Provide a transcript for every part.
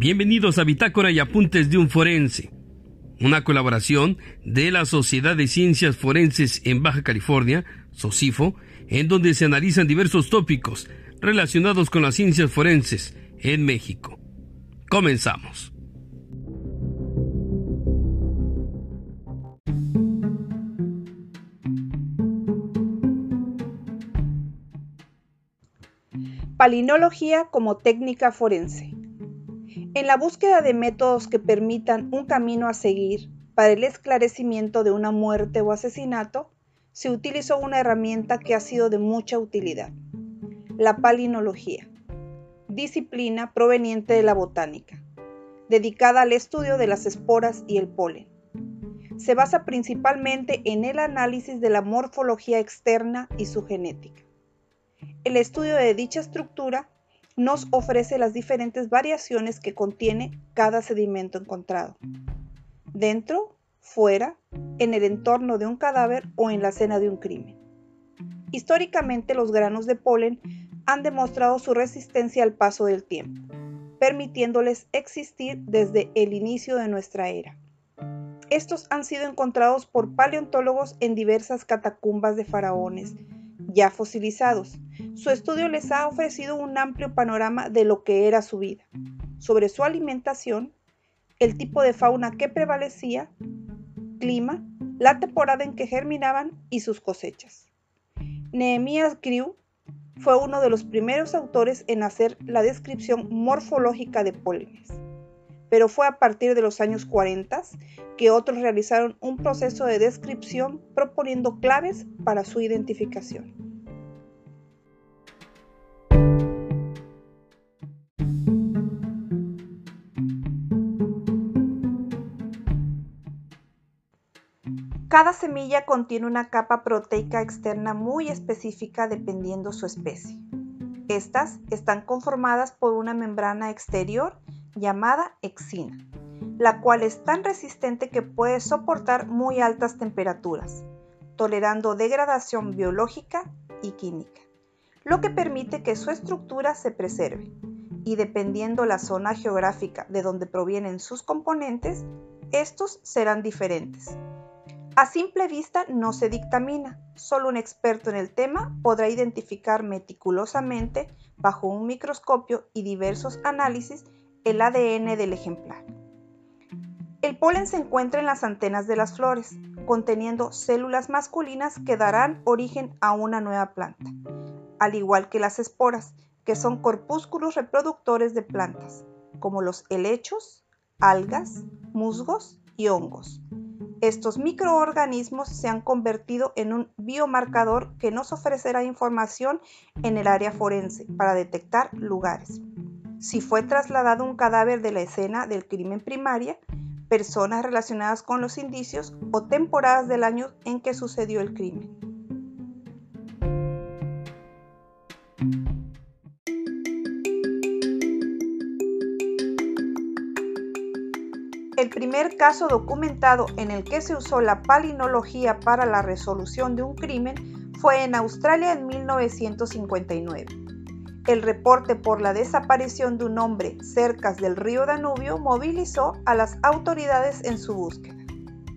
Bienvenidos a Bitácora y Apuntes de un Forense, una colaboración de la Sociedad de Ciencias Forenses en Baja California, SOCIFO, en donde se analizan diversos tópicos relacionados con las ciencias forenses en México. Comenzamos. Palinología como técnica forense. En la búsqueda de métodos que permitan un camino a seguir para el esclarecimiento de una muerte o asesinato, se utilizó una herramienta que ha sido de mucha utilidad, la palinología, disciplina proveniente de la botánica, dedicada al estudio de las esporas y el polen. Se basa principalmente en el análisis de la morfología externa y su genética. El estudio de dicha estructura nos ofrece las diferentes variaciones que contiene cada sedimento encontrado. Dentro, fuera, en el entorno de un cadáver o en la escena de un crimen. Históricamente los granos de polen han demostrado su resistencia al paso del tiempo, permitiéndoles existir desde el inicio de nuestra era. Estos han sido encontrados por paleontólogos en diversas catacumbas de faraones, ya fosilizados. Su estudio les ha ofrecido un amplio panorama de lo que era su vida, sobre su alimentación, el tipo de fauna que prevalecía, clima, la temporada en que germinaban y sus cosechas. Nehemías Grew fue uno de los primeros autores en hacer la descripción morfológica de pólenes, pero fue a partir de los años 40 que otros realizaron un proceso de descripción proponiendo claves para su identificación. Cada semilla contiene una capa proteica externa muy específica dependiendo su especie. Estas están conformadas por una membrana exterior llamada exina, la cual es tan resistente que puede soportar muy altas temperaturas, tolerando degradación biológica y química, lo que permite que su estructura se preserve. Y dependiendo la zona geográfica de donde provienen sus componentes, estos serán diferentes. A simple vista no se dictamina, solo un experto en el tema podrá identificar meticulosamente, bajo un microscopio y diversos análisis, el ADN del ejemplar. El polen se encuentra en las antenas de las flores, conteniendo células masculinas que darán origen a una nueva planta, al igual que las esporas, que son corpúsculos reproductores de plantas, como los helechos, algas, musgos y hongos. Estos microorganismos se han convertido en un biomarcador que nos ofrecerá información en el área forense para detectar lugares. Si fue trasladado un cadáver de la escena del crimen primaria, personas relacionadas con los indicios o temporadas del año en que sucedió el crimen. El primer caso documentado en el que se usó la palinología para la resolución de un crimen fue en Australia en 1959. El reporte por la desaparición de un hombre cerca del río Danubio movilizó a las autoridades en su búsqueda.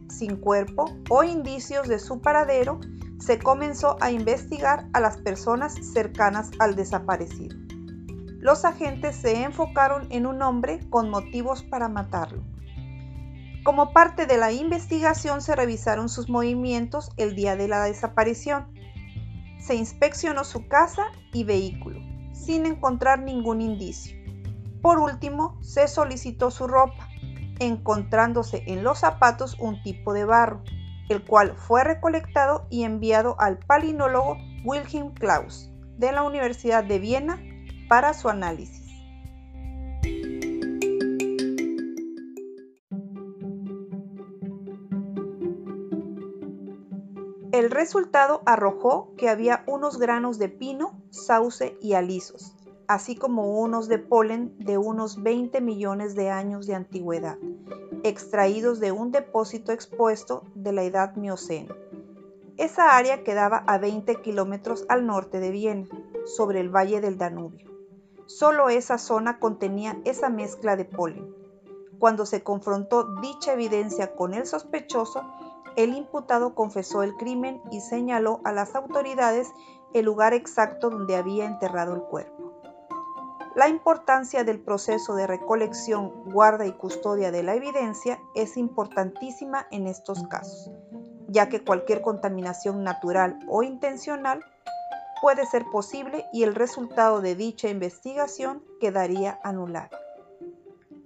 Sin cuerpo o indicios de su paradero, se comenzó a investigar a las personas cercanas al desaparecido. Los agentes se enfocaron en un hombre con motivos para matarlo. Como parte de la investigación se revisaron sus movimientos el día de la desaparición. Se inspeccionó su casa y vehículo, sin encontrar ningún indicio. Por último, se solicitó su ropa, encontrándose en los zapatos un tipo de barro, el cual fue recolectado y enviado al palinólogo Wilhelm Klaus de la Universidad de Viena para su análisis. El resultado arrojó que había unos granos de pino, sauce y alisos, así como unos de polen de unos 20 millones de años de antigüedad, extraídos de un depósito expuesto de la edad Mioceno. Esa área quedaba a 20 kilómetros al norte de Viena, sobre el valle del Danubio. Solo esa zona contenía esa mezcla de polen. Cuando se confrontó dicha evidencia con el sospechoso, el imputado confesó el crimen y señaló a las autoridades el lugar exacto donde había enterrado el cuerpo. La importancia del proceso de recolección, guarda y custodia de la evidencia es importantísima en estos casos, ya que cualquier contaminación natural o intencional puede ser posible y el resultado de dicha investigación quedaría anulado.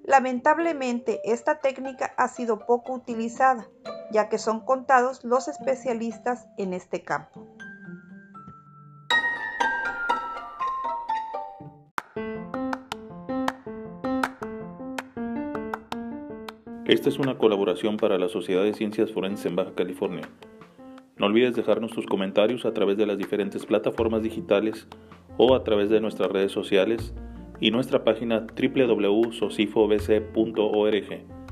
Lamentablemente, esta técnica ha sido poco utilizada, ya que son contados los especialistas en este campo. Esta es una colaboración para la Sociedad de Ciencias Forenses en Baja California. No olvides dejarnos tus comentarios a través de las diferentes plataformas digitales o a través de nuestras redes sociales y nuestra página www.socifobc.org.